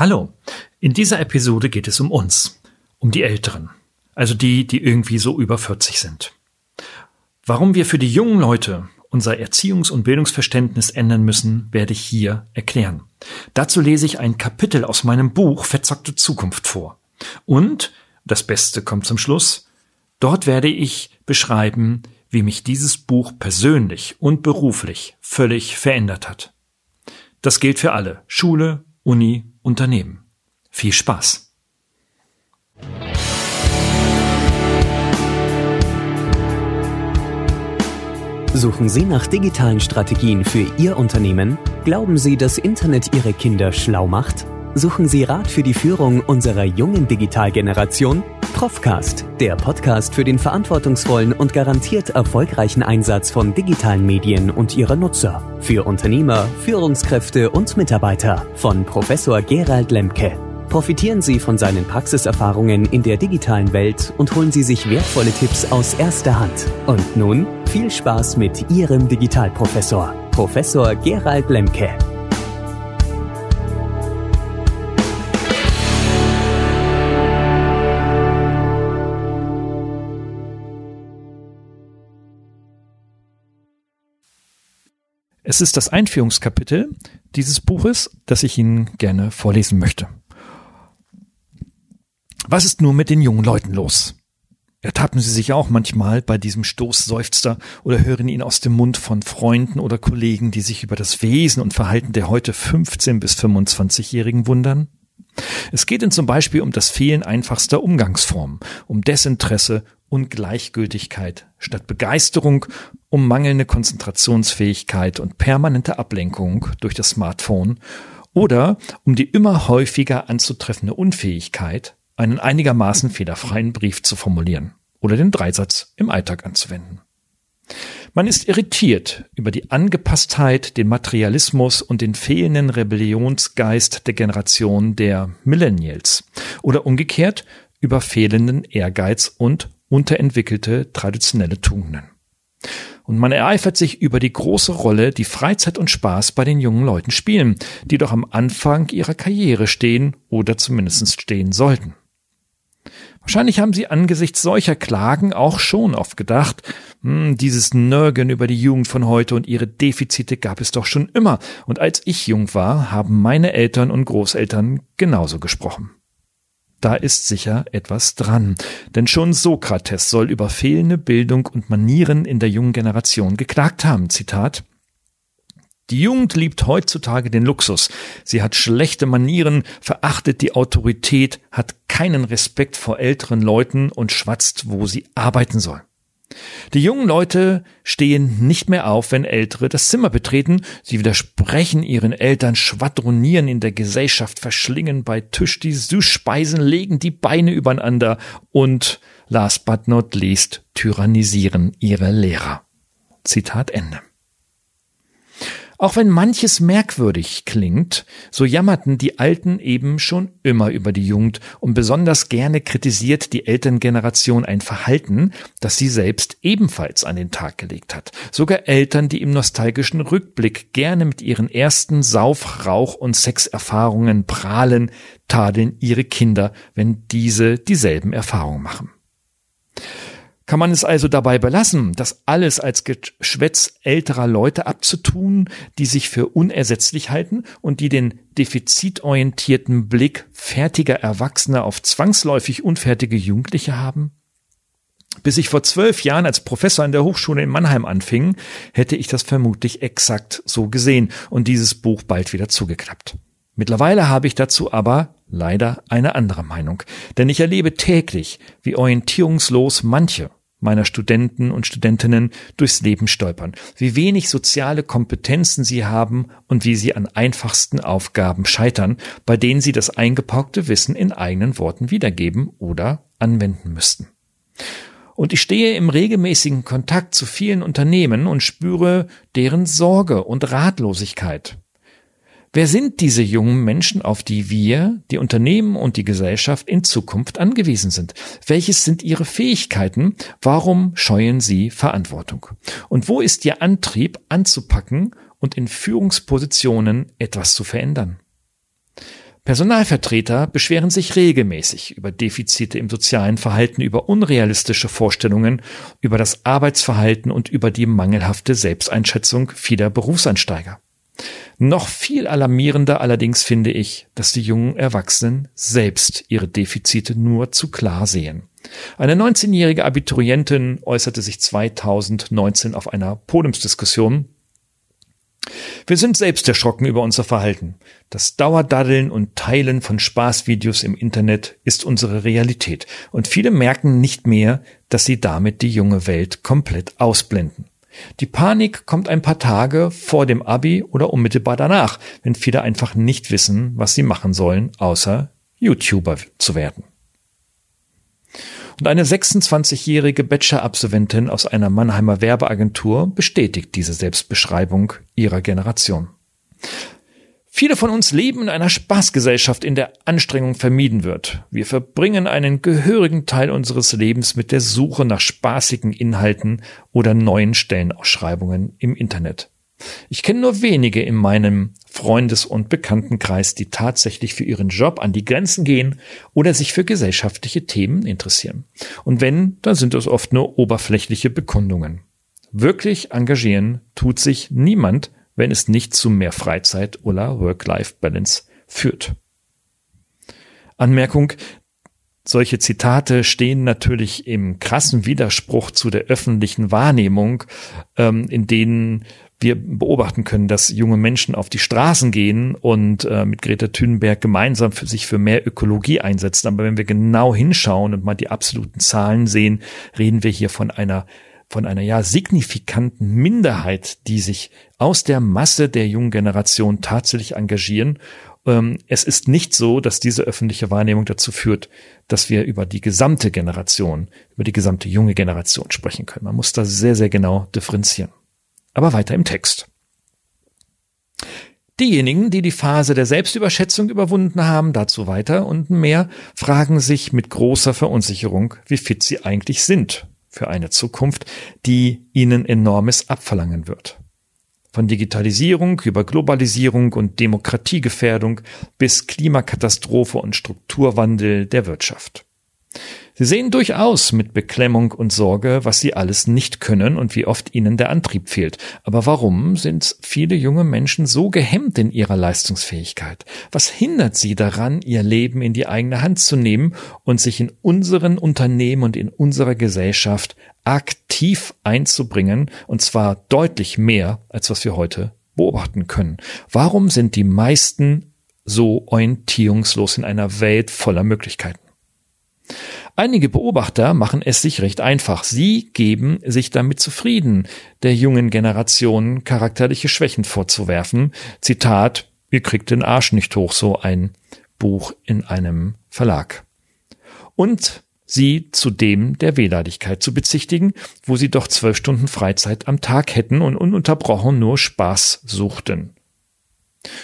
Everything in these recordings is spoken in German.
Hallo, in dieser Episode geht es um uns, um die Älteren, also die, die irgendwie so über 40 sind. Warum wir für die jungen Leute unser Erziehungs- und Bildungsverständnis ändern müssen, werde ich hier erklären. Dazu lese ich ein Kapitel aus meinem Buch Verzockte Zukunft vor. Und, das Beste kommt zum Schluss, dort werde ich beschreiben, wie mich dieses Buch persönlich und beruflich völlig verändert hat. Das gilt für alle, Schule, Uni, Unternehmen. Viel Spaß! Suchen Sie nach digitalen Strategien für Ihr Unternehmen? Glauben Sie, dass Internet Ihre Kinder schlau macht? Suchen Sie Rat für die Führung unserer jungen Digitalgeneration? Profcast, der Podcast für den verantwortungsvollen und garantiert erfolgreichen Einsatz von digitalen Medien und ihrer Nutzer. Für Unternehmer, Führungskräfte und Mitarbeiter von Professor Gerald Lemke. Profitieren Sie von seinen Praxiserfahrungen in der digitalen Welt und holen Sie sich wertvolle Tipps aus erster Hand. Und nun viel Spaß mit Ihrem Digitalprofessor, Professor Gerald Lemke. Es ist das Einführungskapitel dieses Buches, das ich Ihnen gerne vorlesen möchte. Was ist nur mit den jungen Leuten los? Ertappen Sie sich auch manchmal bei diesem Stoßseufzer oder hören ihn aus dem Mund von Freunden oder Kollegen, die sich über das Wesen und Verhalten der heute 15 bis 25-Jährigen wundern? Es geht ihnen zum Beispiel um das Fehlen einfachster Umgangsformen, um Desinteresse und Gleichgültigkeit statt Begeisterung, um mangelnde Konzentrationsfähigkeit und permanente Ablenkung durch das Smartphone oder um die immer häufiger anzutreffende Unfähigkeit, einen einigermaßen fehlerfreien Brief zu formulieren oder den Dreisatz im Alltag anzuwenden. Man ist irritiert über die Angepasstheit, den Materialismus und den fehlenden Rebellionsgeist der Generation der Millennials oder umgekehrt über fehlenden Ehrgeiz und unterentwickelte traditionelle Tugenden. Und man ereifert sich über die große Rolle, die Freizeit und Spaß bei den jungen Leuten spielen, die doch am Anfang ihrer Karriere stehen oder zumindest stehen sollten. Wahrscheinlich haben sie angesichts solcher Klagen auch schon oft gedacht, hm, dieses Nörgen über die Jugend von heute und ihre Defizite gab es doch schon immer, und als ich jung war, haben meine Eltern und Großeltern genauso gesprochen. Da ist sicher etwas dran. Denn schon Sokrates soll über fehlende Bildung und Manieren in der jungen Generation geklagt haben. Zitat. Die Jugend liebt heutzutage den Luxus. Sie hat schlechte Manieren, verachtet die Autorität, hat keinen Respekt vor älteren Leuten und schwatzt, wo sie arbeiten soll. Die jungen Leute stehen nicht mehr auf, wenn Ältere das Zimmer betreten. Sie widersprechen ihren Eltern, schwadronieren in der Gesellschaft, verschlingen bei Tisch die Süßspeisen, legen die Beine übereinander und, last but not least, tyrannisieren ihre Lehrer. Zitat Ende. Auch wenn manches merkwürdig klingt, so jammerten die Alten eben schon immer über die Jugend und besonders gerne kritisiert die Elterngeneration ein Verhalten, das sie selbst ebenfalls an den Tag gelegt hat. Sogar Eltern, die im nostalgischen Rückblick gerne mit ihren ersten Sauf-, Rauch- und Sexerfahrungen prahlen, tadeln ihre Kinder, wenn diese dieselben Erfahrungen machen. Kann man es also dabei belassen, das alles als Geschwätz älterer Leute abzutun, die sich für unersetzlich halten und die den defizitorientierten Blick fertiger Erwachsener auf zwangsläufig unfertige Jugendliche haben? Bis ich vor zwölf Jahren als Professor an der Hochschule in Mannheim anfing, hätte ich das vermutlich exakt so gesehen und dieses Buch bald wieder zugeklappt. Mittlerweile habe ich dazu aber leider eine andere Meinung, denn ich erlebe täglich, wie orientierungslos manche meiner Studenten und Studentinnen durchs Leben stolpern, wie wenig soziale Kompetenzen sie haben und wie sie an einfachsten Aufgaben scheitern, bei denen sie das eingepaukte Wissen in eigenen Worten wiedergeben oder anwenden müssten. Und ich stehe im regelmäßigen Kontakt zu vielen Unternehmen und spüre deren Sorge und Ratlosigkeit. Wer sind diese jungen Menschen, auf die wir, die Unternehmen und die Gesellschaft in Zukunft angewiesen sind? Welches sind ihre Fähigkeiten? Warum scheuen sie Verantwortung? Und wo ist ihr Antrieb anzupacken und in Führungspositionen etwas zu verändern? Personalvertreter beschweren sich regelmäßig über Defizite im sozialen Verhalten, über unrealistische Vorstellungen, über das Arbeitsverhalten und über die mangelhafte Selbsteinschätzung vieler Berufseinsteiger. Noch viel alarmierender allerdings finde ich, dass die jungen Erwachsenen selbst ihre Defizite nur zu klar sehen. Eine 19-jährige Abiturientin äußerte sich 2019 auf einer Podiumsdiskussion wir sind selbst erschrocken über unser Verhalten. Das Dauerdaddeln und Teilen von Spaßvideos im Internet ist unsere Realität und viele merken nicht mehr, dass sie damit die junge Welt komplett ausblenden. Die Panik kommt ein paar Tage vor dem Abi oder unmittelbar danach, wenn viele einfach nicht wissen, was sie machen sollen, außer YouTuber zu werden. Und eine 26-jährige Bachelor-Absolventin aus einer Mannheimer Werbeagentur bestätigt diese Selbstbeschreibung ihrer Generation. Viele von uns leben in einer Spaßgesellschaft, in der Anstrengung vermieden wird. Wir verbringen einen gehörigen Teil unseres Lebens mit der Suche nach spaßigen Inhalten oder neuen Stellenausschreibungen im Internet. Ich kenne nur wenige in meinem Freundes- und Bekanntenkreis, die tatsächlich für ihren Job an die Grenzen gehen oder sich für gesellschaftliche Themen interessieren. Und wenn, dann sind es oft nur oberflächliche Bekundungen. Wirklich engagieren tut sich niemand, wenn es nicht zu mehr Freizeit oder Work-Life-Balance führt. Anmerkung, solche Zitate stehen natürlich im krassen Widerspruch zu der öffentlichen Wahrnehmung, ähm, in denen wir beobachten können, dass junge Menschen auf die Straßen gehen und äh, mit Greta Thunberg gemeinsam für sich für mehr Ökologie einsetzen. Aber wenn wir genau hinschauen und mal die absoluten Zahlen sehen, reden wir hier von einer von einer ja signifikanten Minderheit, die sich aus der Masse der jungen Generation tatsächlich engagieren. Ähm, es ist nicht so, dass diese öffentliche Wahrnehmung dazu führt, dass wir über die gesamte Generation, über die gesamte junge Generation sprechen können. Man muss da sehr, sehr genau differenzieren. Aber weiter im Text. Diejenigen, die die Phase der Selbstüberschätzung überwunden haben, dazu weiter und mehr, fragen sich mit großer Verunsicherung, wie fit sie eigentlich sind für eine Zukunft, die ihnen enormes abverlangen wird. Von Digitalisierung über Globalisierung und Demokratiegefährdung bis Klimakatastrophe und Strukturwandel der Wirtschaft. Sie sehen durchaus mit Beklemmung und Sorge, was sie alles nicht können und wie oft ihnen der Antrieb fehlt. Aber warum sind viele junge Menschen so gehemmt in ihrer Leistungsfähigkeit? Was hindert sie daran, ihr Leben in die eigene Hand zu nehmen und sich in unseren Unternehmen und in unserer Gesellschaft aktiv einzubringen, und zwar deutlich mehr, als was wir heute beobachten können? Warum sind die meisten so orientierungslos in einer Welt voller Möglichkeiten? Einige Beobachter machen es sich recht einfach. Sie geben sich damit zufrieden, der jungen Generation charakterliche Schwächen vorzuwerfen. Zitat, ihr kriegt den Arsch nicht hoch, so ein Buch in einem Verlag. Und sie zudem der Wehleidigkeit zu bezichtigen, wo sie doch zwölf Stunden Freizeit am Tag hätten und ununterbrochen nur Spaß suchten.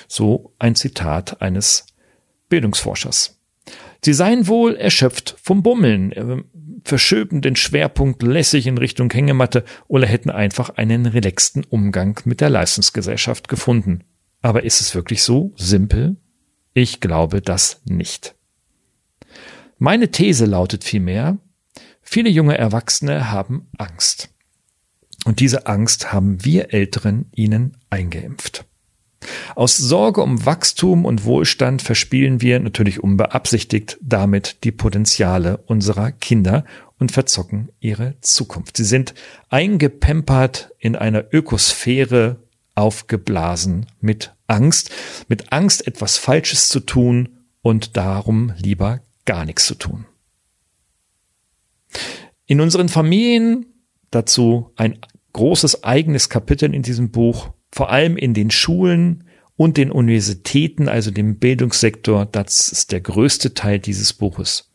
So ein Zitat eines Bildungsforschers. Sie seien wohl erschöpft vom Bummeln, äh, verschöben den Schwerpunkt lässig in Richtung Hängematte oder hätten einfach einen relaxten Umgang mit der Leistungsgesellschaft gefunden. Aber ist es wirklich so simpel? Ich glaube das nicht. Meine These lautet vielmehr, viele junge Erwachsene haben Angst. Und diese Angst haben wir Älteren ihnen eingeimpft. Aus Sorge um Wachstum und Wohlstand verspielen wir natürlich unbeabsichtigt damit die Potenziale unserer Kinder und verzocken ihre Zukunft. Sie sind eingepempert in einer Ökosphäre aufgeblasen mit Angst, mit Angst etwas Falsches zu tun und darum lieber gar nichts zu tun. In unseren Familien dazu ein großes eigenes Kapitel in diesem Buch vor allem in den Schulen und den Universitäten, also dem Bildungssektor, das ist der größte Teil dieses Buches,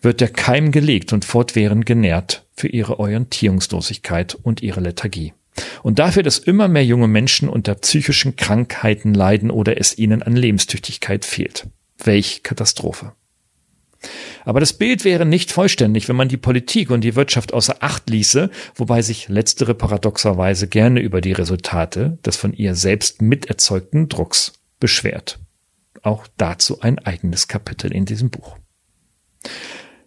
wird der Keim gelegt und fortwährend genährt für ihre Orientierungslosigkeit und ihre Lethargie. Und dafür, dass immer mehr junge Menschen unter psychischen Krankheiten leiden oder es ihnen an Lebenstüchtigkeit fehlt. Welch Katastrophe. Aber das Bild wäre nicht vollständig, wenn man die Politik und die Wirtschaft außer Acht ließe, wobei sich letztere paradoxerweise gerne über die Resultate des von ihr selbst miterzeugten Drucks beschwert. auch dazu ein eigenes Kapitel in diesem Buch.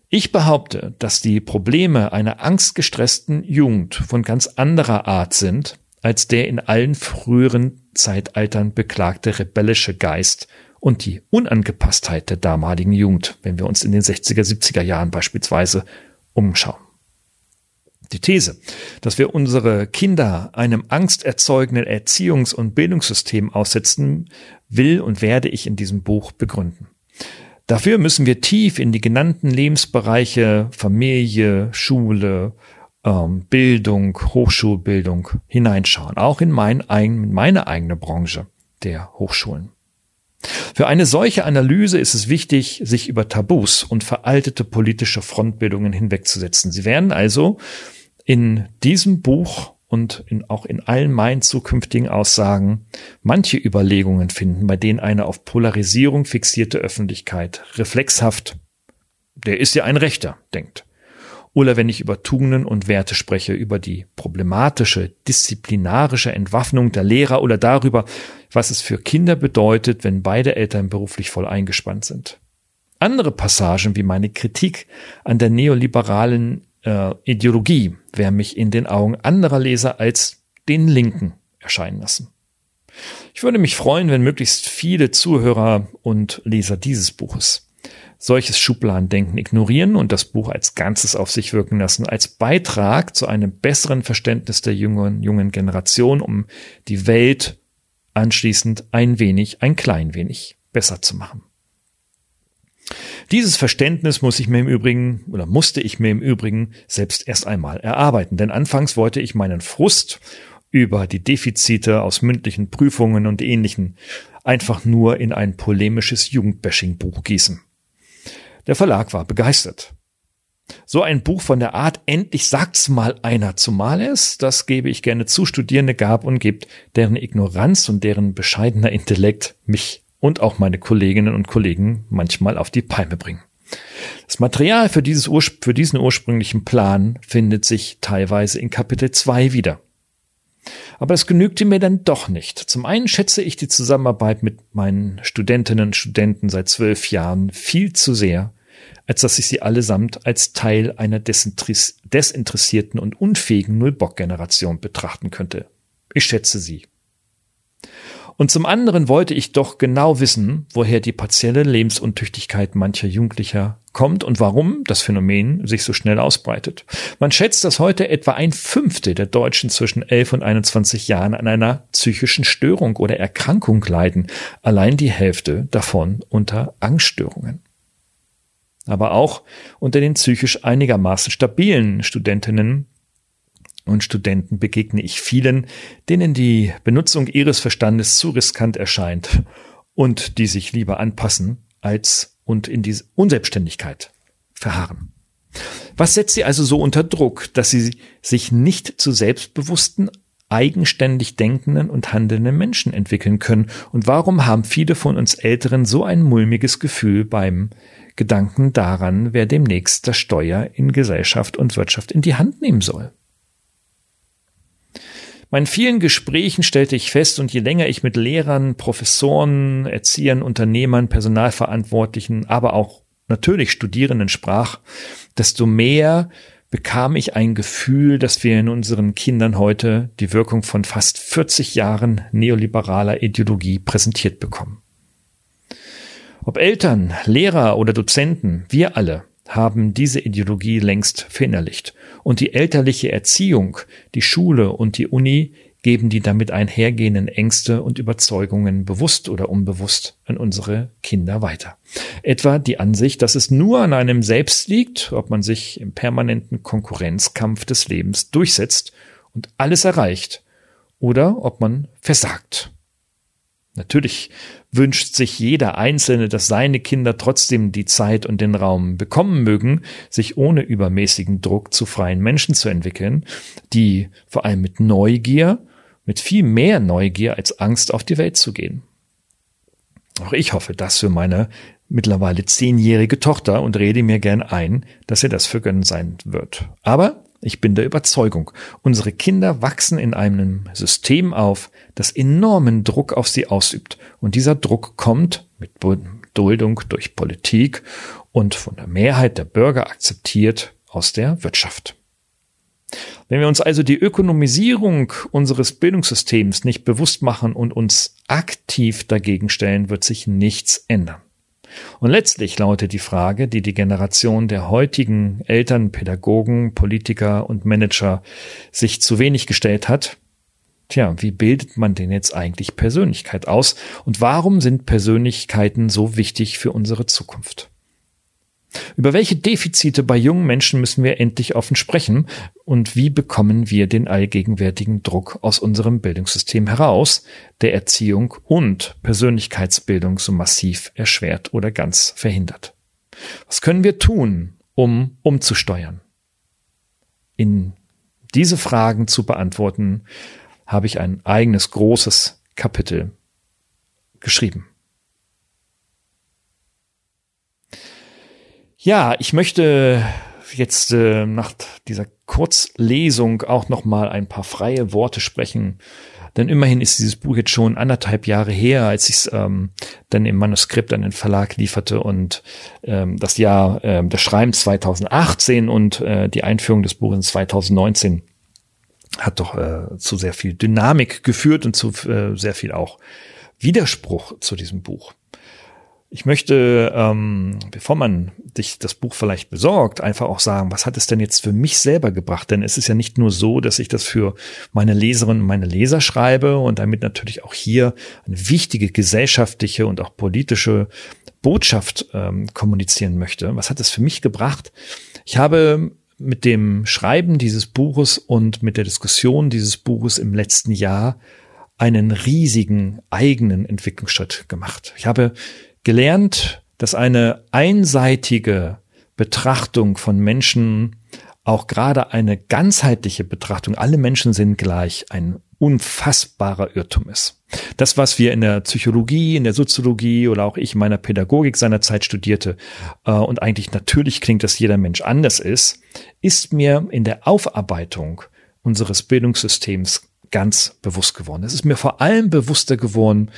Ich behaupte, dass die Probleme einer angstgestressten Jugend von ganz anderer Art sind als der in allen früheren Zeitaltern beklagte rebellische Geist und die Unangepasstheit der damaligen Jugend, wenn wir uns in den 60er, 70er Jahren beispielsweise umschauen. Die These, dass wir unsere Kinder einem angsterzeugenden Erziehungs- und Bildungssystem aussetzen, will und werde ich in diesem Buch begründen. Dafür müssen wir tief in die genannten Lebensbereiche Familie, Schule, ähm, Bildung, Hochschulbildung hineinschauen, auch in mein, meine eigene Branche der Hochschulen. Für eine solche Analyse ist es wichtig, sich über Tabus und veraltete politische Frontbildungen hinwegzusetzen. Sie werden also in diesem Buch und in, auch in allen meinen zukünftigen Aussagen manche Überlegungen finden, bei denen eine auf Polarisierung fixierte Öffentlichkeit reflexhaft, der ist ja ein Rechter, denkt. Oder wenn ich über Tugenden und Werte spreche, über die problematische, disziplinarische Entwaffnung der Lehrer oder darüber, was es für Kinder bedeutet, wenn beide Eltern beruflich voll eingespannt sind. Andere Passagen wie meine Kritik an der neoliberalen äh, Ideologie werden mich in den Augen anderer Leser als den Linken erscheinen lassen. Ich würde mich freuen, wenn möglichst viele Zuhörer und Leser dieses Buches solches Schubladendenken ignorieren und das Buch als Ganzes auf sich wirken lassen, als Beitrag zu einem besseren Verständnis der jungen, jungen Generation, um die Welt anschließend ein wenig, ein klein wenig besser zu machen. Dieses Verständnis muss ich mir im Übrigen oder musste ich mir im Übrigen selbst erst einmal erarbeiten, denn anfangs wollte ich meinen Frust über die Defizite aus mündlichen Prüfungen und ähnlichen einfach nur in ein polemisches Jugendbashing-Buch gießen. Der Verlag war begeistert. So ein Buch von der Art, endlich sagt's mal einer, zumal es, das gebe ich gerne zu, Studierende gab und gibt, deren Ignoranz und deren bescheidener Intellekt mich und auch meine Kolleginnen und Kollegen manchmal auf die Palme bringen. Das Material für, dieses für diesen ursprünglichen Plan findet sich teilweise in Kapitel 2 wieder. Aber es genügte mir dann doch nicht. Zum einen schätze ich die Zusammenarbeit mit meinen Studentinnen und Studenten seit zwölf Jahren viel zu sehr, als dass ich sie allesamt als Teil einer desinteressierten und unfähigen Nullbock-Generation betrachten könnte. Ich schätze sie und zum anderen wollte ich doch genau wissen, woher die partielle Lebensuntüchtigkeit mancher Jugendlicher kommt und warum das Phänomen sich so schnell ausbreitet. Man schätzt, dass heute etwa ein Fünftel der Deutschen zwischen 11 und 21 Jahren an einer psychischen Störung oder Erkrankung leiden, allein die Hälfte davon unter Angststörungen. Aber auch unter den psychisch einigermaßen stabilen Studentinnen und Studenten begegne ich vielen, denen die Benutzung ihres Verstandes zu riskant erscheint und die sich lieber anpassen als und in diese Unselbstständigkeit verharren. Was setzt sie also so unter Druck, dass sie sich nicht zu selbstbewussten, eigenständig denkenden und handelnden Menschen entwickeln können? Und warum haben viele von uns Älteren so ein mulmiges Gefühl beim Gedanken daran, wer demnächst das Steuer in Gesellschaft und Wirtschaft in die Hand nehmen soll? Meinen vielen Gesprächen stellte ich fest, und je länger ich mit Lehrern, Professoren, Erziehern, Unternehmern, Personalverantwortlichen, aber auch natürlich Studierenden sprach, desto mehr bekam ich ein Gefühl, dass wir in unseren Kindern heute die Wirkung von fast 40 Jahren neoliberaler Ideologie präsentiert bekommen. Ob Eltern, Lehrer oder Dozenten, wir alle haben diese Ideologie längst verinnerlicht. Und die elterliche Erziehung, die Schule und die Uni geben die damit einhergehenden Ängste und Überzeugungen bewusst oder unbewusst an unsere Kinder weiter. Etwa die Ansicht, dass es nur an einem selbst liegt, ob man sich im permanenten Konkurrenzkampf des Lebens durchsetzt und alles erreicht, oder ob man versagt. Natürlich wünscht sich jeder Einzelne, dass seine Kinder trotzdem die Zeit und den Raum bekommen mögen, sich ohne übermäßigen Druck zu freien Menschen zu entwickeln, die vor allem mit Neugier, mit viel mehr Neugier als Angst auf die Welt zu gehen. Auch ich hoffe das für meine mittlerweile zehnjährige Tochter und rede mir gern ein, dass ihr das für gönnen sein wird. Aber Ich bin der Überzeugung, unsere Kinder wachsen in einem System auf, das enormen Druck auf sie ausübt. Und dieser Druck kommt mit Duldung durch Politik und von der Mehrheit der Bürger akzeptiert aus der Wirtschaft. Wenn wir uns also die Ökonomisierung unseres Bildungssystems nicht bewusst machen und uns aktiv dagegen stellen, wird sich nichts ändern. Und letztlich lautet die Frage, die die Generation der heutigen Eltern, Pädagogen, Politiker und Manager sich zu wenig gestellt hat. Tja, wie bildet man denn jetzt eigentlich Persönlichkeit aus? Und warum sind Persönlichkeiten so wichtig für unsere Zukunft? Über welche Defizite bei jungen Menschen müssen wir endlich offen sprechen und wie bekommen wir den allgegenwärtigen Druck aus unserem Bildungssystem heraus, der Erziehung und Persönlichkeitsbildung so massiv erschwert oder ganz verhindert? Was können wir tun, um umzusteuern? In diese Fragen zu beantworten, habe ich ein eigenes großes Kapitel geschrieben. Ja, ich möchte jetzt äh, nach dieser Kurzlesung auch noch mal ein paar freie Worte sprechen. Denn immerhin ist dieses Buch jetzt schon anderthalb Jahre her, als ich es ähm, dann im Manuskript an den Verlag lieferte und ähm, das Jahr äh, des Schreibens 2018 und äh, die Einführung des Buches 2019 hat doch äh, zu sehr viel Dynamik geführt und zu äh, sehr viel auch Widerspruch zu diesem Buch. Ich möchte, ähm, bevor man sich das Buch vielleicht besorgt, einfach auch sagen, was hat es denn jetzt für mich selber gebracht? Denn es ist ja nicht nur so, dass ich das für meine Leserinnen und meine Leser schreibe und damit natürlich auch hier eine wichtige gesellschaftliche und auch politische Botschaft ähm, kommunizieren möchte. Was hat es für mich gebracht? Ich habe mit dem Schreiben dieses Buches und mit der Diskussion dieses Buches im letzten Jahr einen riesigen eigenen Entwicklungsschritt gemacht. Ich habe gelernt, dass eine einseitige Betrachtung von Menschen, auch gerade eine ganzheitliche Betrachtung, alle Menschen sind gleich, ein unfassbarer Irrtum ist. Das, was wir in der Psychologie, in der Soziologie oder auch ich in meiner Pädagogik seinerzeit studierte äh, und eigentlich natürlich klingt, dass jeder Mensch anders ist, ist mir in der Aufarbeitung unseres Bildungssystems ganz bewusst geworden. Es ist mir vor allem bewusster geworden,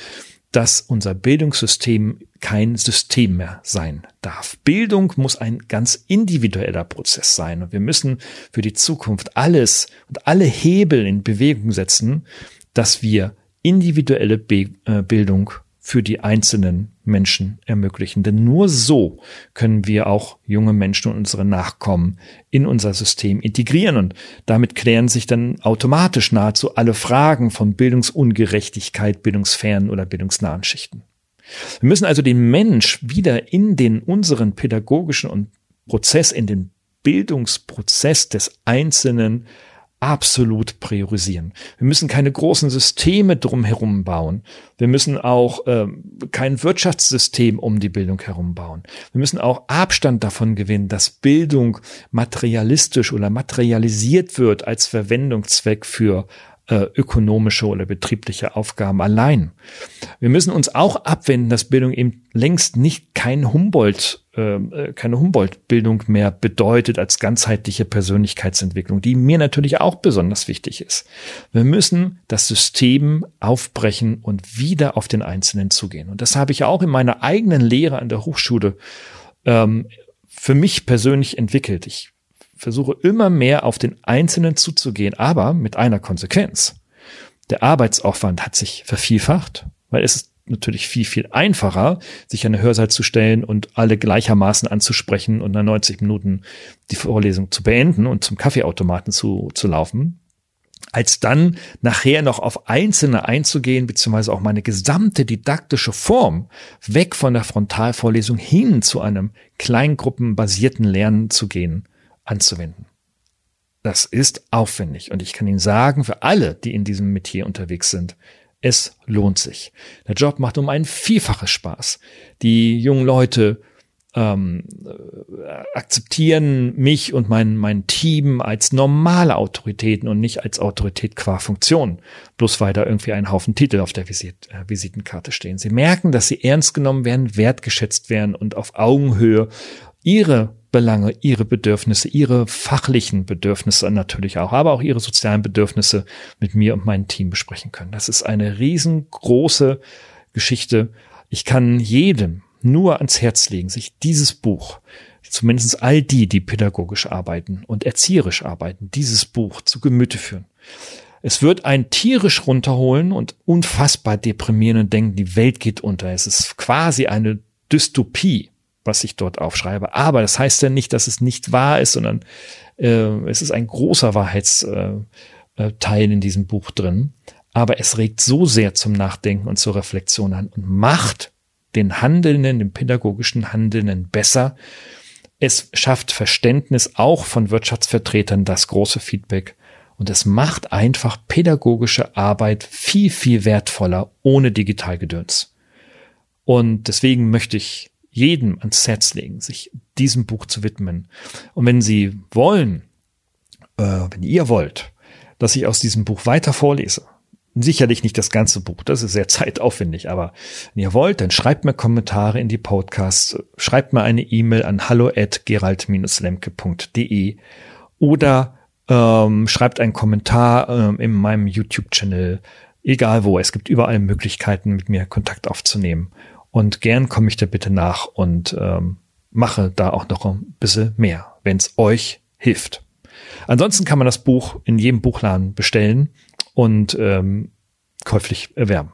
dass unser Bildungssystem kein System mehr sein darf. Bildung muss ein ganz individueller Prozess sein und wir müssen für die Zukunft alles und alle Hebel in Bewegung setzen, dass wir individuelle Be äh, Bildung für die einzelnen Menschen ermöglichen. Denn nur so können wir auch junge Menschen und unsere Nachkommen in unser System integrieren. Und damit klären sich dann automatisch nahezu alle Fragen von Bildungsungerechtigkeit, bildungsfernen oder bildungsnahen Schichten. Wir müssen also den Mensch wieder in den unseren pädagogischen und Prozess, in den Bildungsprozess des Einzelnen absolut priorisieren. Wir müssen keine großen Systeme drumherum bauen. Wir müssen auch äh, kein Wirtschaftssystem um die Bildung herum bauen. Wir müssen auch Abstand davon gewinnen, dass Bildung materialistisch oder materialisiert wird als Verwendungszweck für äh, ökonomische oder betriebliche Aufgaben allein. Wir müssen uns auch abwenden, dass Bildung eben längst nicht kein Humboldt, keine Humboldt-Bildung mehr bedeutet als ganzheitliche Persönlichkeitsentwicklung, die mir natürlich auch besonders wichtig ist. Wir müssen das System aufbrechen und wieder auf den Einzelnen zugehen. Und das habe ich auch in meiner eigenen Lehre an der Hochschule ähm, für mich persönlich entwickelt. Ich versuche immer mehr auf den Einzelnen zuzugehen, aber mit einer Konsequenz. Der Arbeitsaufwand hat sich vervielfacht, weil es ist natürlich viel, viel einfacher, sich an eine Hörsaal zu stellen und alle gleichermaßen anzusprechen und nach 90 Minuten die Vorlesung zu beenden und zum Kaffeeautomaten zu, zu laufen, als dann nachher noch auf Einzelne einzugehen, beziehungsweise auch meine gesamte didaktische Form weg von der Frontalvorlesung hin zu einem kleingruppenbasierten Lernen zu gehen anzuwenden. Das ist aufwendig und ich kann Ihnen sagen, für alle, die in diesem Metier unterwegs sind, es lohnt sich. Der Job macht um ein Vielfaches Spaß. Die jungen Leute ähm, akzeptieren mich und mein, mein Team als normale Autoritäten und nicht als Autorität qua Funktion, bloß weil da irgendwie ein Haufen Titel auf der Visit, äh, Visitenkarte stehen. Sie merken, dass sie ernst genommen werden, wertgeschätzt werden und auf Augenhöhe ihre Belange, ihre Bedürfnisse, ihre fachlichen Bedürfnisse natürlich auch, aber auch ihre sozialen Bedürfnisse mit mir und meinem Team besprechen können. Das ist eine riesengroße Geschichte. Ich kann jedem nur ans Herz legen, sich dieses Buch, zumindest all die, die pädagogisch arbeiten und erzieherisch arbeiten, dieses Buch zu Gemüte führen. Es wird ein tierisch runterholen und unfassbar deprimieren und denken, die Welt geht unter. Es ist quasi eine Dystopie, was ich dort aufschreibe. Aber das heißt ja nicht, dass es nicht wahr ist, sondern äh, es ist ein großer Wahrheitsteil äh, in diesem Buch drin. Aber es regt so sehr zum Nachdenken und zur Reflexion an und macht den Handelnden, den pädagogischen Handelnden besser. Es schafft Verständnis auch von Wirtschaftsvertretern, das große Feedback. Und es macht einfach pädagogische Arbeit viel, viel wertvoller ohne Digitalgedöns. Und deswegen möchte ich jedem ans Herz legen, sich diesem Buch zu widmen. Und wenn Sie wollen, äh, wenn ihr wollt, dass ich aus diesem Buch weiter vorlese, sicherlich nicht das ganze Buch, das ist sehr zeitaufwendig, aber wenn ihr wollt, dann schreibt mir Kommentare in die Podcasts, schreibt mir eine E-Mail an hallo at gerald-lemke.de oder ähm, schreibt einen Kommentar ähm, in meinem YouTube-Channel, egal wo. Es gibt überall Möglichkeiten, mit mir Kontakt aufzunehmen. Und gern komme ich da bitte nach und ähm, mache da auch noch ein bisschen mehr, wenn es euch hilft. Ansonsten kann man das Buch in jedem Buchladen bestellen und ähm, käuflich erwerben.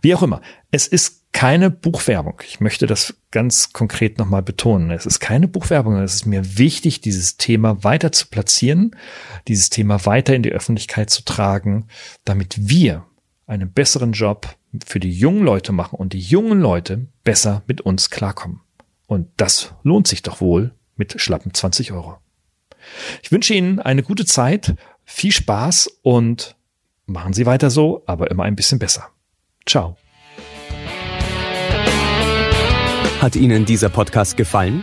Wie auch immer, es ist keine Buchwerbung. Ich möchte das ganz konkret nochmal betonen. Es ist keine Buchwerbung. Es ist mir wichtig, dieses Thema weiter zu platzieren, dieses Thema weiter in die Öffentlichkeit zu tragen, damit wir einen besseren Job für die jungen Leute machen und die jungen Leute besser mit uns klarkommen. Und das lohnt sich doch wohl mit schlappen 20 Euro. Ich wünsche Ihnen eine gute Zeit, viel Spaß und machen Sie weiter so, aber immer ein bisschen besser. Ciao. Hat Ihnen dieser Podcast gefallen?